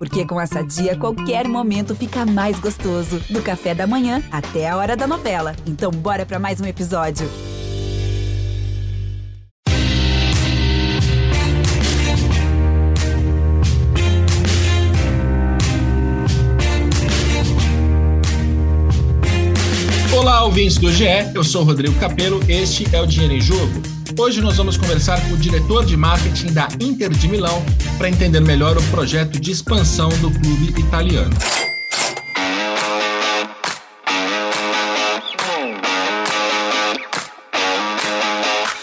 Porque com essa dia, qualquer momento fica mais gostoso. Do café da manhã até a hora da novela. Então, bora para mais um episódio. Olá, ouvintes do GE, eu sou Rodrigo Capello, este é o Dinheiro em Jogo. Hoje nós vamos conversar com o diretor de marketing da Inter de Milão para entender melhor o projeto de expansão do clube italiano.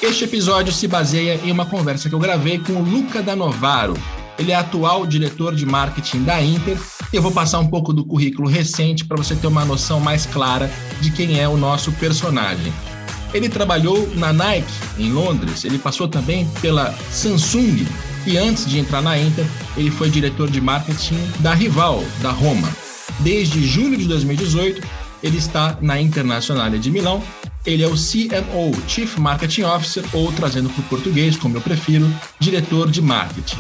Este episódio se baseia em uma conversa que eu gravei com o Luca Danovaro. Ele é atual diretor de marketing da Inter eu vou passar um pouco do currículo recente para você ter uma noção mais clara de quem é o nosso personagem. Ele trabalhou na Nike, em Londres, ele passou também pela Samsung e antes de entrar na Inter, ele foi diretor de marketing da rival, da Roma. Desde julho de 2018, ele está na Internacional de Milão. Ele é o CMO, Chief Marketing Officer, ou trazendo para o português, como eu prefiro, diretor de marketing.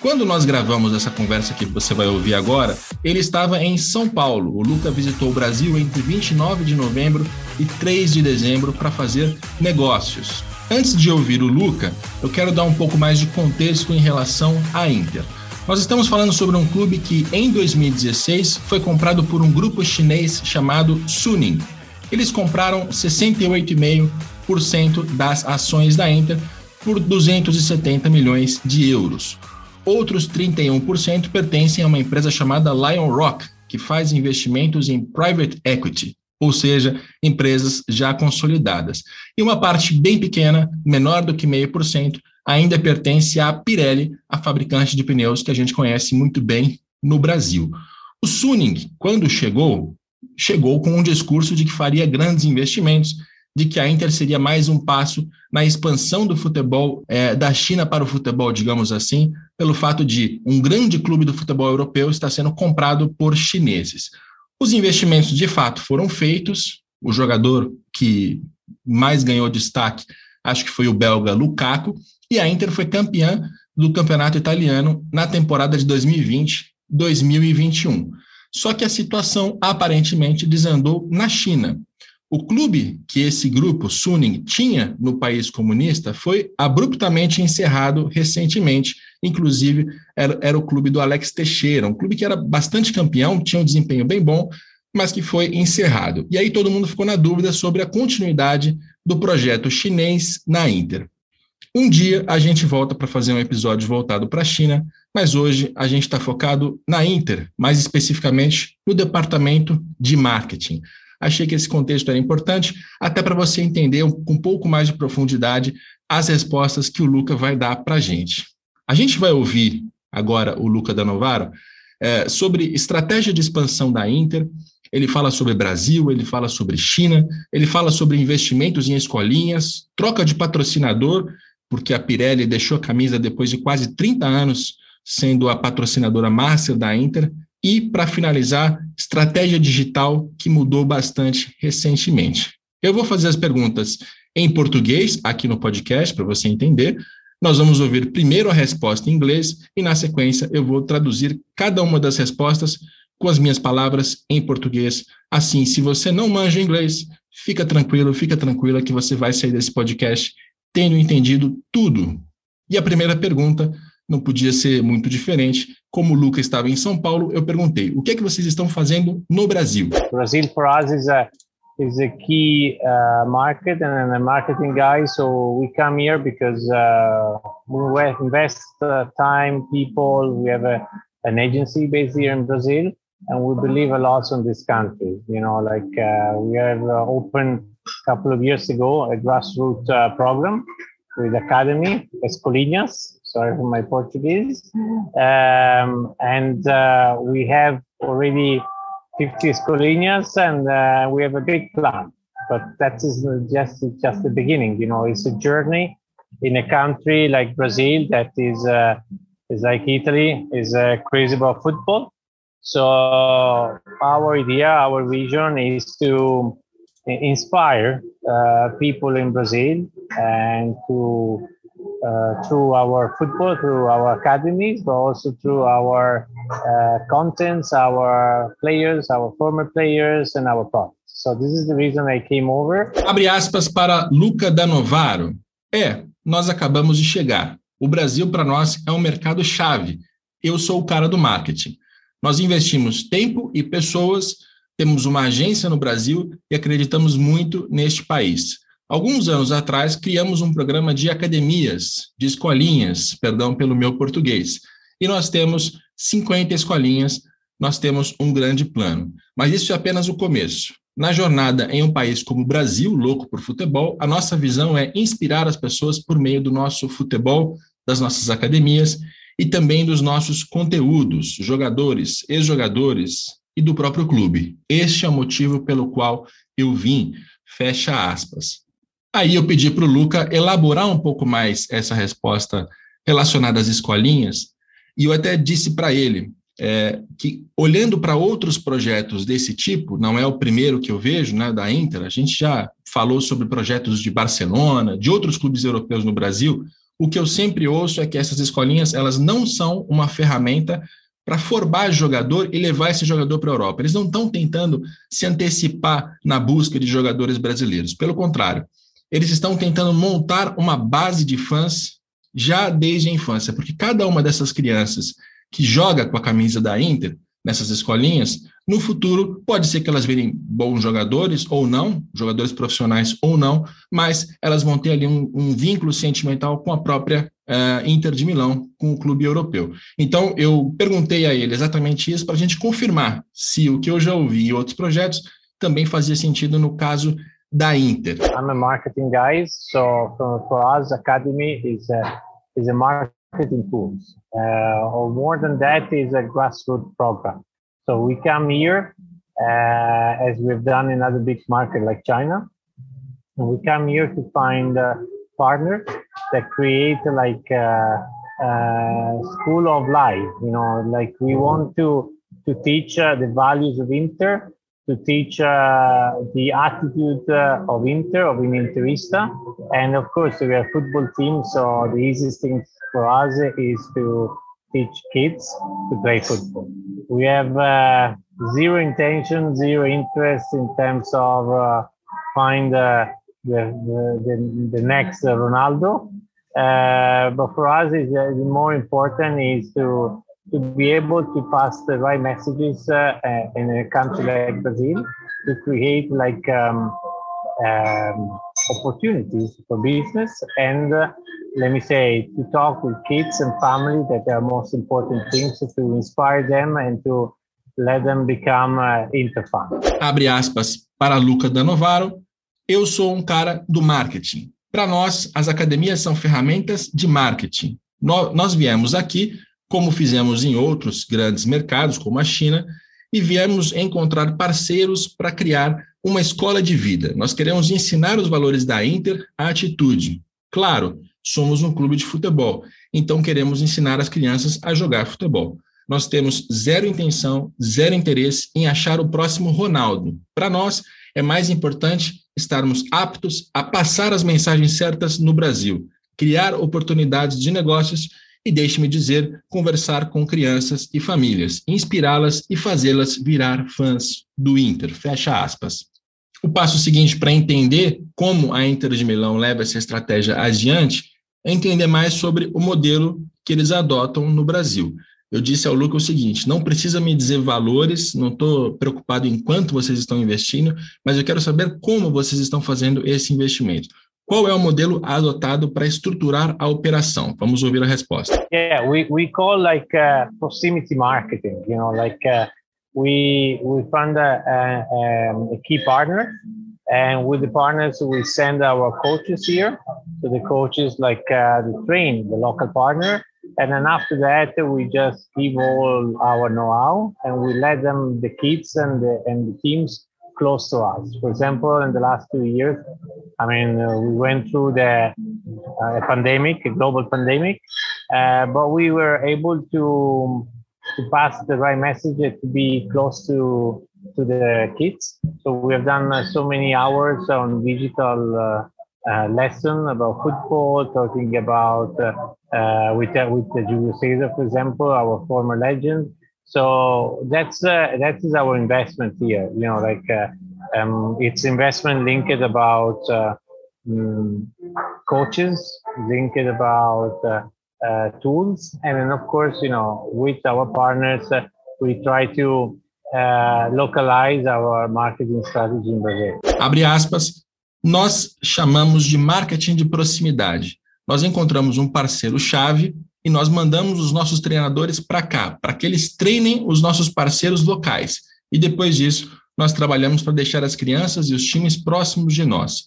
Quando nós gravamos essa conversa que você vai ouvir agora, ele estava em São Paulo. O Luca visitou o Brasil entre 29 de novembro e 3 de dezembro para fazer negócios. Antes de ouvir o Luca, eu quero dar um pouco mais de contexto em relação à Inter. Nós estamos falando sobre um clube que, em 2016, foi comprado por um grupo chinês chamado Suning. Eles compraram 68,5% das ações da Inter por 270 milhões de euros. Outros 31% pertencem a uma empresa chamada Lion Rock, que faz investimentos em private equity, ou seja, empresas já consolidadas. E uma parte bem pequena, menor do que 0,5%, ainda pertence à Pirelli, a fabricante de pneus que a gente conhece muito bem no Brasil. O Suning, quando chegou, chegou com um discurso de que faria grandes investimentos de que a Inter seria mais um passo na expansão do futebol é, da China para o futebol, digamos assim, pelo fato de um grande clube do futebol europeu estar sendo comprado por chineses. Os investimentos de fato foram feitos. O jogador que mais ganhou destaque, acho que foi o belga Lukaku, e a Inter foi campeã do campeonato italiano na temporada de 2020-2021. Só que a situação aparentemente desandou na China. O clube que esse grupo, Suning, tinha no país comunista foi abruptamente encerrado recentemente. Inclusive, era, era, o clube do Alex Teixeira, um clube que era bastante campeão, tinha um desempenho bem bom, mas que foi encerrado. E aí todo mundo ficou na dúvida sobre a continuidade do projeto chinês na Inter. Um dia a gente volta para fazer um episódio voltado para a China, mas hoje a gente está focado na Inter, mais especificamente no departamento de marketing. Achei que esse contexto era importante, até para você entender com um pouco mais de profundidade as respostas que o Luca vai dar para a gente. A gente vai ouvir agora o Luca da Novaro é, sobre estratégia de expansão da Inter. Ele fala sobre Brasil, ele fala sobre China, ele fala sobre investimentos em escolinhas, troca de patrocinador, porque a Pirelli deixou a camisa depois de quase 30 anos sendo a patrocinadora master da Inter, e, para finalizar, estratégia digital que mudou bastante recentemente. Eu vou fazer as perguntas em português aqui no podcast, para você entender. Nós vamos ouvir primeiro a resposta em inglês e, na sequência, eu vou traduzir cada uma das respostas com as minhas palavras em português. Assim, se você não manja inglês, fica tranquilo, fica tranquila que você vai sair desse podcast tendo entendido tudo. E a primeira pergunta não podia ser muito diferente. Como o Luca estava em São Paulo, eu perguntei: o que é que vocês estão fazendo no Brasil? Brazil for us is a is a key uh, market and a marketing guy. So we come here because uh, we invest uh, time, people. We have a, an agency based here in Brazil, and we believe a lot in this country. You know, like uh, we have uh, opened a couple of years ago a grassroots uh, program with Academy Escolinhas sorry for my Portuguese. Um, and we have already 50 escolinhas and uh, we have a big plan. But that is just just the beginning. You know, it's a journey in a country like Brazil that is uh, is like Italy, is uh, crazy about football. So our idea, our vision is to inspire uh, people in Brazil and to uh, through our football, through our academies, but also through our uh, contents, our players, our former players, and our products. So this is the reason I came over. Abre aspas para Luca Danovaro. É, nós acabamos de chegar. O Brasil para nós é um mercado chave. Eu sou o cara do marketing. Nós investimos tempo e pessoas, temos uma agência no Brasil e acreditamos muito neste país. Alguns anos atrás, criamos um programa de academias, de escolinhas, perdão pelo meu português. E nós temos 50 escolinhas, nós temos um grande plano. Mas isso é apenas o começo. Na jornada em um país como o Brasil, louco por futebol, a nossa visão é inspirar as pessoas por meio do nosso futebol, das nossas academias e também dos nossos conteúdos, jogadores, ex-jogadores e do próprio clube. Este é o motivo pelo qual eu vim, fecha aspas. Aí eu pedi para o Luca elaborar um pouco mais essa resposta relacionada às escolinhas, e eu até disse para ele é, que, olhando para outros projetos desse tipo, não é o primeiro que eu vejo, né, da Inter, a gente já falou sobre projetos de Barcelona, de outros clubes europeus no Brasil, o que eu sempre ouço é que essas escolinhas elas não são uma ferramenta para formar jogador e levar esse jogador para a Europa. Eles não estão tentando se antecipar na busca de jogadores brasileiros. Pelo contrário, eles estão tentando montar uma base de fãs já desde a infância, porque cada uma dessas crianças que joga com a camisa da Inter nessas escolinhas, no futuro pode ser que elas virem bons jogadores ou não, jogadores profissionais ou não, mas elas vão ter ali um, um vínculo sentimental com a própria uh, Inter de Milão, com o clube europeu. Então eu perguntei a ele exatamente isso para a gente confirmar se o que eu já ouvi em outros projetos também fazia sentido no caso da Inter? I'm a marketing guy, so for, for us, academy is a is a marketing tool. Uh, or more than that, is a grassroots program. So we come here uh, as we've done in other big markets like China, and we come here to find uh, partners that create like a, a, school of life. You know, like we want to to teach uh, the values of Inter to teach uh, the attitude uh, of Inter, of an Interista. And of course, we are a football team, so the easiest thing for us is to teach kids to play football. We have uh, zero intention, zero interest in terms of uh, find uh, the, the, the, next Ronaldo. Uh, but for us, is more important is to to be able to pass the right messages uh, uh, in a country like Brazil to create like um, um, opportunities for business and uh, let me say to talk with kids and family that are most important things to inspire them and to let them become uh. Abre aspas para Luca Danovaro. Eu sou um cara do marketing. Para nós, as academias são ferramentas de marketing. nós viemos aqui como fizemos em outros grandes mercados, como a China, e viemos encontrar parceiros para criar uma escola de vida. Nós queremos ensinar os valores da Inter à atitude. Claro, somos um clube de futebol, então queremos ensinar as crianças a jogar futebol. Nós temos zero intenção, zero interesse em achar o próximo Ronaldo. Para nós, é mais importante estarmos aptos a passar as mensagens certas no Brasil, criar oportunidades de negócios e, deixe-me dizer, conversar com crianças e famílias, inspirá-las e fazê-las virar fãs do Inter. Fecha aspas. O passo seguinte para entender como a Inter de Milão leva essa estratégia adiante é entender mais sobre o modelo que eles adotam no Brasil. Eu disse ao Luca o seguinte: não precisa me dizer valores, não estou preocupado em quanto vocês estão investindo, mas eu quero saber como vocês estão fazendo esse investimento. Qual é o modelo adotado para estruturar a operação? Vamos ouvir a resposta. Yeah, we, we call like uh, proximity marketing. You know, like uh, we we find a, a, a, key partner, and with the partners we send our coaches here. So the coaches like uh, the train the local partner, and then after that we just give all our know-how and we let them the kids and the and the teams close to us. For example, in the last two years, I mean, uh, we went through the uh, pandemic, a global pandemic, uh, but we were able to to pass the right message to be close to to the kids. So we have done uh, so many hours on digital uh, uh, lesson about football, talking about uh, uh, with uh, with Julio Cesar, for example, our former legend. So that's uh, that is our investment here. You know, like uh, um, it's investment linked about um, coaches, linked about tools, and then of course, you know, with our partners, we try to uh, localize our marketing strategy in Brazil. Abre aspas. Nós chamamos de marketing de proximidade. Nós encontramos um parceiro-chave e nós mandamos os nossos treinadores para cá, para que eles treinem os nossos parceiros locais. E depois disso, nós trabalhamos para deixar as crianças e os times próximos de nós.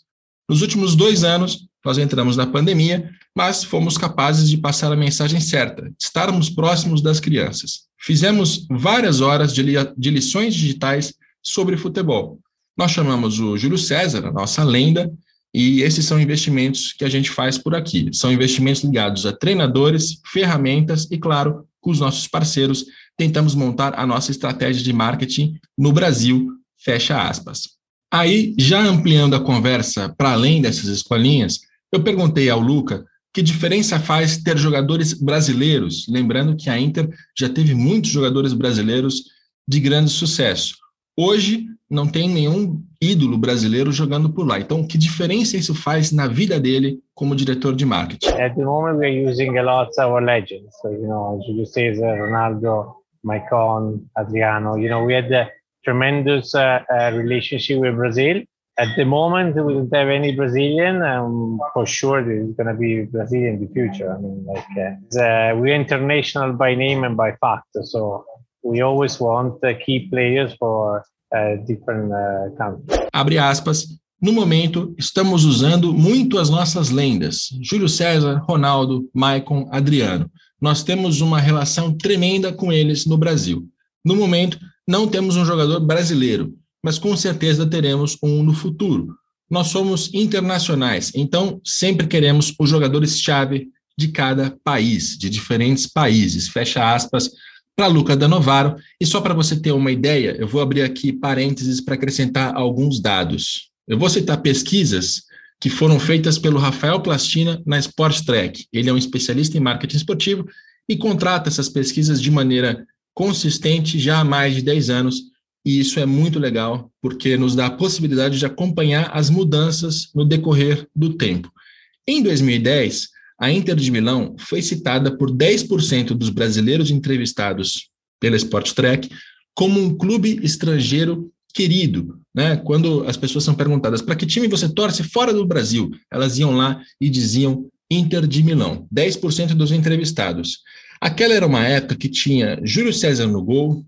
Nos últimos dois anos, nós entramos na pandemia, mas fomos capazes de passar a mensagem certa, estarmos próximos das crianças. Fizemos várias horas de, li de lições digitais sobre futebol. Nós chamamos o Júlio César, a nossa lenda, e esses são investimentos que a gente faz por aqui. São investimentos ligados a treinadores, ferramentas e, claro, com os nossos parceiros, tentamos montar a nossa estratégia de marketing no Brasil, fecha aspas. Aí, já ampliando a conversa para além dessas escolinhas, eu perguntei ao Luca que diferença faz ter jogadores brasileiros, lembrando que a Inter já teve muitos jogadores brasileiros de grande sucesso. Hoje não tem nenhum ídolo brasileiro jogando por lá. Então, que diferença isso faz na vida dele como diretor de marketing? At the moment we're using a lot our legends. So, you know, Julio Cesar, Ronaldo, Maicon, Adriano. You know, we had a tremendous uh, uh, relationship with Brazil. At the moment, we don't have any Brazilian. Um, for sure, there's going to be Brazilian in the future. I mean, like uh, uh, we're international by name and by fact. So we always want key players for uh, different uh, countries. Abre aspas. No momento, estamos usando muito as nossas lendas: Júlio César, Ronaldo, Maicon, Adriano. Nós temos uma relação tremenda com eles no Brasil. No momento, não temos um jogador brasileiro, mas com certeza teremos um no futuro. Nós somos internacionais, então sempre queremos os jogadores-chave de cada país, de diferentes países. Fecha aspas para Luca Danovaro. E só para você ter uma ideia, eu vou abrir aqui parênteses para acrescentar alguns dados. Eu vou citar pesquisas que foram feitas pelo Rafael Plastina na Sport Track. Ele é um especialista em marketing esportivo e contrata essas pesquisas de maneira consistente já há mais de 10 anos. E isso é muito legal, porque nos dá a possibilidade de acompanhar as mudanças no decorrer do tempo. Em 2010, a Inter de Milão foi citada por 10% dos brasileiros entrevistados pela Sport Track como um clube estrangeiro querido. Né? Quando as pessoas são perguntadas para que time você torce fora do Brasil, elas iam lá e diziam Inter de Milão, 10% dos entrevistados. Aquela era uma época que tinha Júlio César no gol,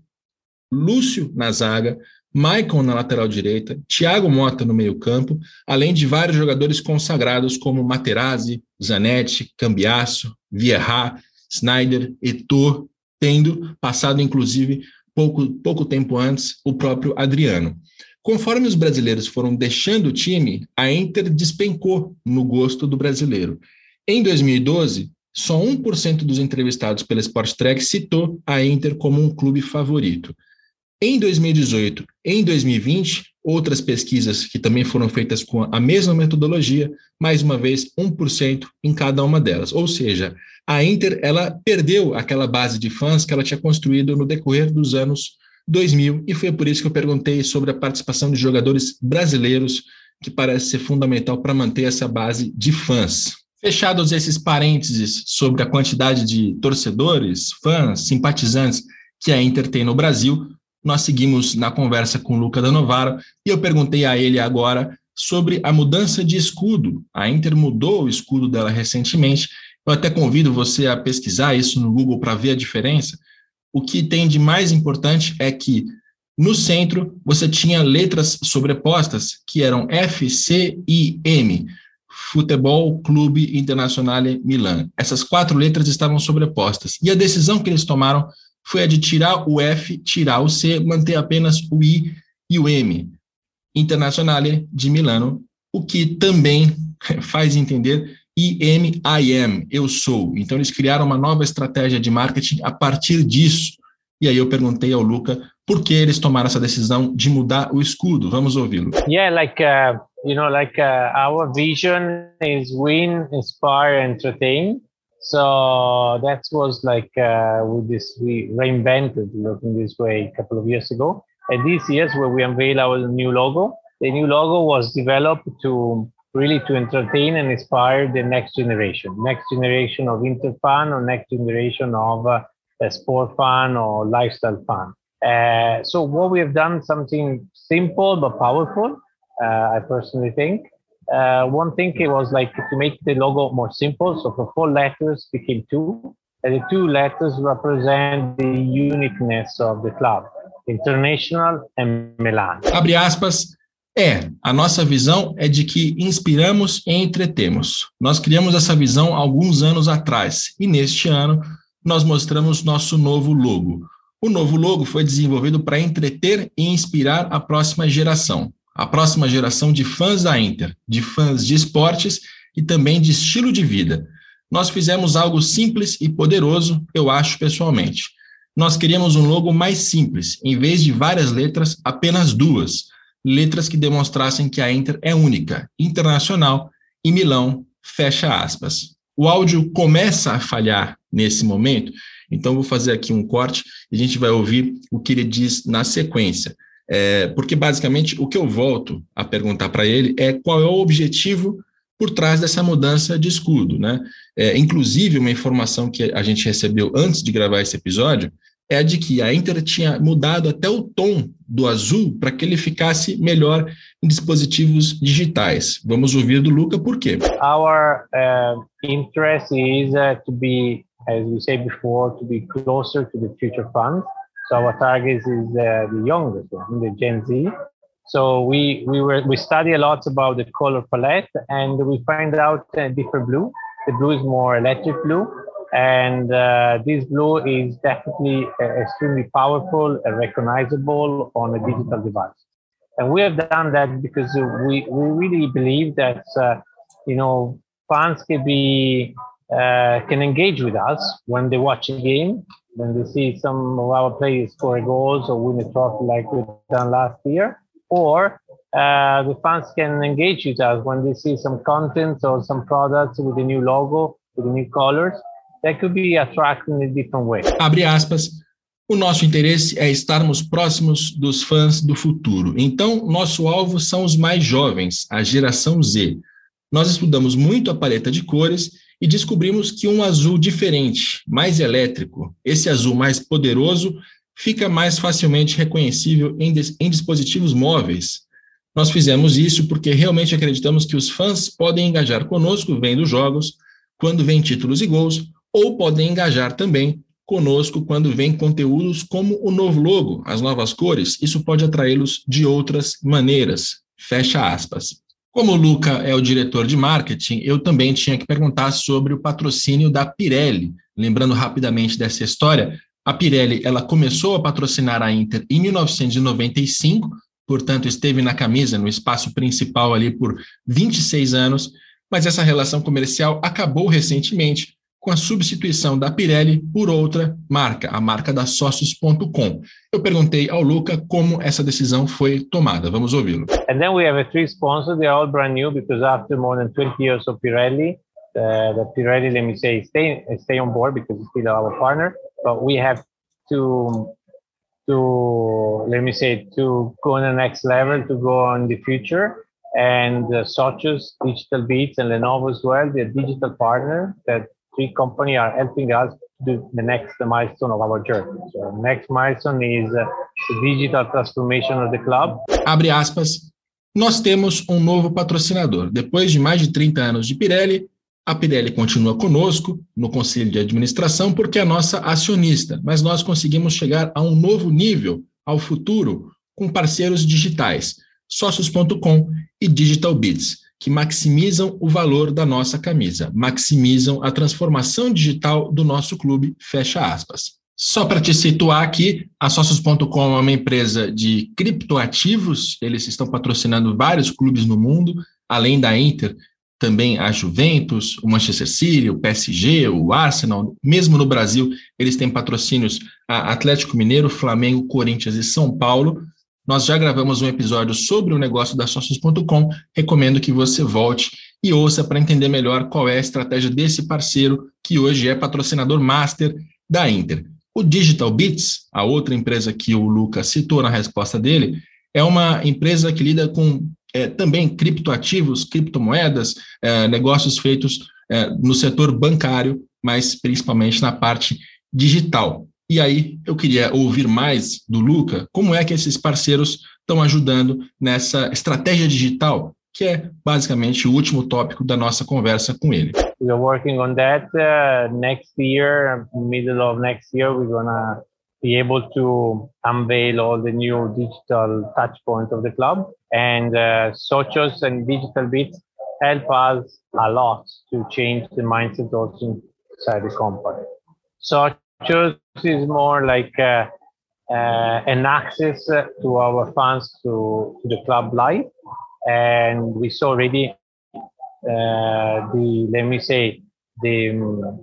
Lúcio na zaga, Maicon na lateral direita, Thiago Mota no meio-campo, além de vários jogadores consagrados como Materazzi, Zanetti, Cambiasso, Vieira, Snyder, Eto'o, tendo passado inclusive pouco, pouco tempo antes o próprio Adriano. Conforme os brasileiros foram deixando o time, a Inter despencou no gosto do brasileiro. Em 2012, só 1% dos entrevistados pela Sport Track citou a Inter como um clube favorito. Em 2018, em 2020, outras pesquisas que também foram feitas com a mesma metodologia, mais uma vez 1% em cada uma delas. Ou seja, a Inter ela perdeu aquela base de fãs que ela tinha construído no decorrer dos anos 2000 e foi por isso que eu perguntei sobre a participação de jogadores brasileiros, que parece ser fundamental para manter essa base de fãs. Fechados esses parênteses sobre a quantidade de torcedores, fãs, simpatizantes que a Inter tem no Brasil, nós seguimos na conversa com Luca Danovaro e eu perguntei a ele agora sobre a mudança de escudo. A Inter mudou o escudo dela recentemente. Eu até convido você a pesquisar isso no Google para ver a diferença. O que tem de mais importante é que no centro você tinha letras sobrepostas que eram F, C e M. Futebol Clube Internazionale Milan. Essas quatro letras estavam sobrepostas. E a decisão que eles tomaram foi a de tirar o F, tirar o C, manter apenas o I e o M. Internazionale de Milano, o que também faz entender IM, I am, eu sou. Então eles criaram uma nova estratégia de marketing a partir disso. E aí eu perguntei ao Luca por que eles tomaram essa decisão de mudar o escudo. Vamos ouvi-lo. Yeah, like uh, you know, like uh, our vision is win, inspire, entertain. So that was like uh, with this we reinvented looking this way a couple of years ago. And this year's where we unveil our new logo. The new logo was developed to really to entertain and inspire the next generation, next generation of Inter fan or next generation of uh, sport fan or lifestyle fan. Uh, so what we have done something simple but powerful. Uh, I personally think. Uh, one thing it was like to make the logo more simple. So for four letters became two. And the two letters represent the uniqueness of the club, International and Milan. Abre aspas. É, a nossa visão é de que inspiramos e entretemos. Nós criamos essa visão alguns anos atrás e neste ano nós mostramos nosso novo logo. O novo logo foi desenvolvido para entreter e inspirar a próxima geração, a próxima geração de fãs da Inter, de fãs de esportes e também de estilo de vida. Nós fizemos algo simples e poderoso, eu acho pessoalmente. Nós queríamos um logo mais simples, em vez de várias letras, apenas duas, letras que demonstrassem que a Inter é única, internacional e Milão, fecha aspas. O áudio começa a falhar nesse momento, então vou fazer aqui um corte e a gente vai ouvir o que ele diz na sequência. É, porque basicamente o que eu volto a perguntar para ele é qual é o objetivo por trás dessa mudança de escudo, né? É, inclusive, uma informação que a gente recebeu antes de gravar esse episódio é de que a Inter tinha mudado até o tom do azul para que ele ficasse melhor em dispositivos digitais. Vamos ouvir do Luca por quê. Our uh, interest is uh, to be, as we said before, to be closer to the future funds. So our target is uh, the youngest one, the Gen Z. So we we were we study a lot about the color palette, and we find out a different blue. The blue is more electric blue, and uh, this blue is definitely uh, extremely powerful and recognizable on a digital device. And we have done that because we, we really believe that, uh, you know, fans can be, uh, can engage with us when they watch a game, when they see some of our players score goals or win a trophy like we've done last year, or uh, the fans can engage with us when they see some content or some products with a new logo, with new colors, that could be attracted in a different way. Abre aspas. O nosso interesse é estarmos próximos dos fãs do futuro. Então, nosso alvo são os mais jovens, a geração Z. Nós estudamos muito a paleta de cores e descobrimos que um azul diferente, mais elétrico, esse azul mais poderoso, fica mais facilmente reconhecível em, em dispositivos móveis. Nós fizemos isso porque realmente acreditamos que os fãs podem engajar conosco vendo jogos, quando vêm títulos e gols, ou podem engajar também conosco quando vem conteúdos como o novo logo, as novas cores. Isso pode atraí-los de outras maneiras. Fecha aspas. Como o Luca é o diretor de marketing, eu também tinha que perguntar sobre o patrocínio da Pirelli. Lembrando rapidamente dessa história, a Pirelli ela começou a patrocinar a Inter em 1995, portanto esteve na camisa, no espaço principal ali por 26 anos, mas essa relação comercial acabou recentemente com a substituição da Pirelli por outra marca, a marca da Sócios.com. Eu perguntei ao Luca como essa decisão foi tomada. Vamos ouvi-lo. And then we have three sponsors. They're all brand new because after more than 20 years of Pirelli, uh, the Pirelli, let me say, stay stay on board because it's still our partner. But we have to to let me say to go on the next level to go on the future and uh, Sochus, Digital Beats, and Lenovo as well. They're digital partner that three companies are helping us do the next milestone of our journey. So next milestone is uh, the digital transformation of the club. Abre aspas. Nós temos um novo patrocinador. Depois de mais de 30 anos de Pirelli, a Pirelli continua conosco no conselho de administração porque é nossa acionista, mas nós conseguimos chegar a um novo nível, ao futuro, com parceiros digitais, sócios.com e Digital Bits que maximizam o valor da nossa camisa, maximizam a transformação digital do nosso clube, fecha aspas. Só para te situar aqui, a Socios.com é uma empresa de criptoativos, eles estão patrocinando vários clubes no mundo, além da Inter, também a Juventus, o Manchester City, o PSG, o Arsenal, mesmo no Brasil, eles têm patrocínios a Atlético Mineiro, Flamengo, Corinthians e São Paulo, nós já gravamos um episódio sobre o negócio da Sócios.com. Recomendo que você volte e ouça para entender melhor qual é a estratégia desse parceiro que hoje é patrocinador master da Inter. O Digital Bits, a outra empresa que o Lucas citou na resposta dele, é uma empresa que lida com é, também criptoativos, criptomoedas, é, negócios feitos é, no setor bancário, mas principalmente na parte digital. E aí eu queria ouvir mais do Luca, como é que esses parceiros estão ajudando nessa estratégia digital, que é basicamente o último tópico da nossa conversa com ele. We are working on that. Uh, next year, middle of next year, we're gonna be able to unveil all the new digital touch points of the club. And uh, socials and digital bits help us a lot to change the mindset also inside the company. Socials is more like uh, uh, an access to our fans to, to the club life. And we saw already uh, the, let me say, the, um,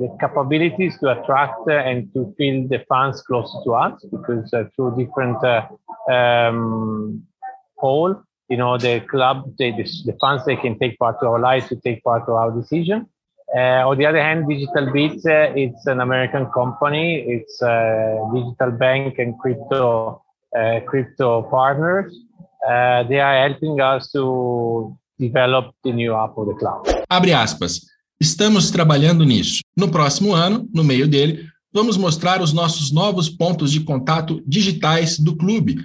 the capabilities to attract and to feel the fans close to us because uh, through different uh, um, poll, you know, the club, they, the, the fans, they can take part to our lives, to take part to our decision. Uh, on the other hand, Digital Beats, uh, it's an American company. It's a digital bank and crypto uh, crypto partners. They are helping us to develop the new app of the cloud. Abre aspas. Estamos trabalhando nisso. No próximo ano, no meio dele, vamos mostrar os nossos novos pontos de contato digitais do clube.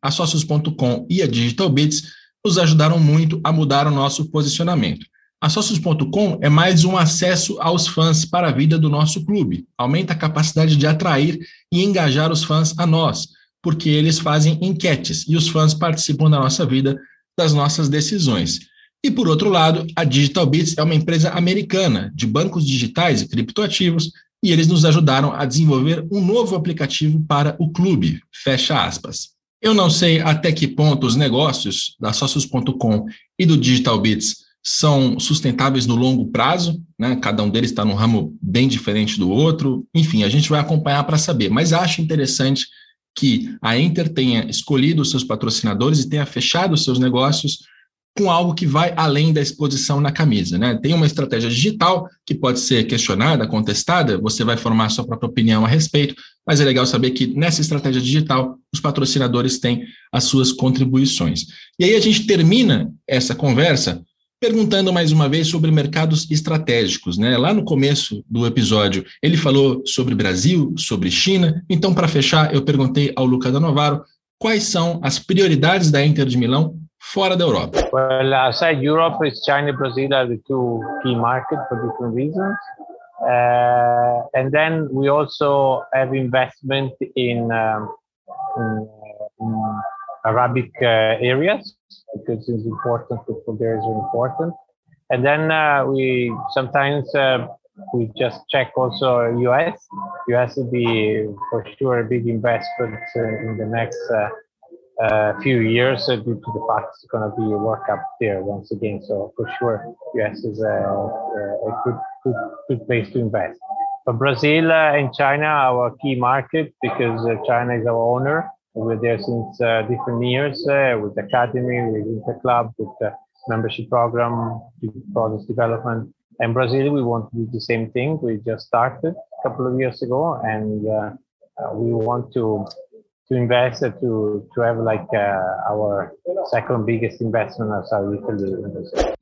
A Socios.com e a Digital Bits nos ajudaram muito a mudar o nosso posicionamento. A Socios.com é mais um acesso aos fãs para a vida do nosso clube. Aumenta a capacidade de atrair e engajar os fãs a nós, porque eles fazem enquetes e os fãs participam da nossa vida, das nossas decisões. E por outro lado, a Digital Bits é uma empresa americana de bancos digitais e criptoativos, e eles nos ajudaram a desenvolver um novo aplicativo para o clube. Fecha aspas. Eu não sei até que ponto os negócios da Socios.com e do Digital Bits são sustentáveis no longo prazo, né? cada um deles está num ramo bem diferente do outro. Enfim, a gente vai acompanhar para saber, mas acho interessante que a Inter tenha escolhido os seus patrocinadores e tenha fechado os seus negócios com algo que vai além da exposição na camisa. Né? Tem uma estratégia digital que pode ser questionada, contestada, você vai formar sua própria opinião a respeito, mas é legal saber que nessa estratégia digital os patrocinadores têm as suas contribuições. E aí a gente termina essa conversa perguntando mais uma vez sobre mercados estratégicos. Né? Lá no começo do episódio, ele falou sobre Brasil, sobre China. Então, para fechar, eu perguntei ao Luca da Novaro quais são as prioridades da Inter de Milão fora da Europa. Well, outside Europe, it's China Brazil are the two key markets for different reasons. Uh, and then we also have investment in, um, in, in Arabic uh, areas because it's important. Football there is important. And then uh, we sometimes uh, we just check also US. US will be for sure a big investment in the next uh, uh, few years due to the fact it's going to be a World Cup there once again. So for sure, US is a, a good, good, good place to invest. For Brazil and China, are our key market because China is our owner we're there since uh, different years uh, with the academy, with Inter Club, with the membership program, process development. And Brazil, we want to do the same thing. We just started a couple of years ago, and uh we want to to invest uh, to to have like uh, our second biggest investment outside Italy.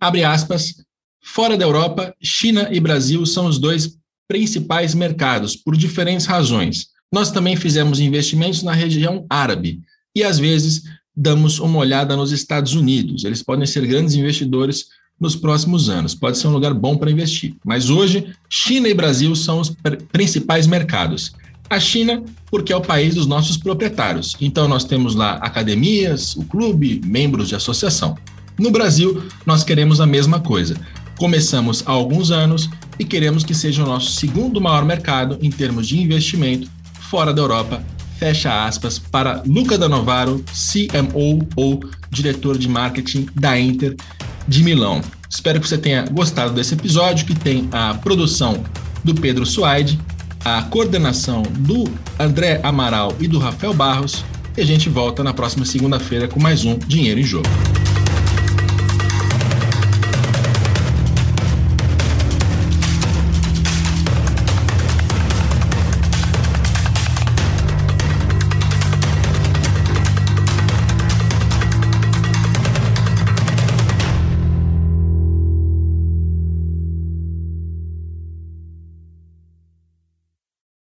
Abre aspas. Fora da Europa, China e Brasil são os dois principais mercados por diferentes razões. Nós também fizemos investimentos na região árabe e, às vezes, damos uma olhada nos Estados Unidos. Eles podem ser grandes investidores nos próximos anos. Pode ser um lugar bom para investir. Mas hoje, China e Brasil são os principais mercados. A China, porque é o país dos nossos proprietários. Então, nós temos lá academias, o clube, membros de associação. No Brasil, nós queremos a mesma coisa. Começamos há alguns anos e queremos que seja o nosso segundo maior mercado em termos de investimento fora da Europa, fecha aspas, para Luca Danovaro, CMO ou diretor de marketing da Inter de Milão. Espero que você tenha gostado desse episódio, que tem a produção do Pedro Suaide, a coordenação do André Amaral e do Rafael Barros, e a gente volta na próxima segunda-feira com mais um Dinheiro em Jogo.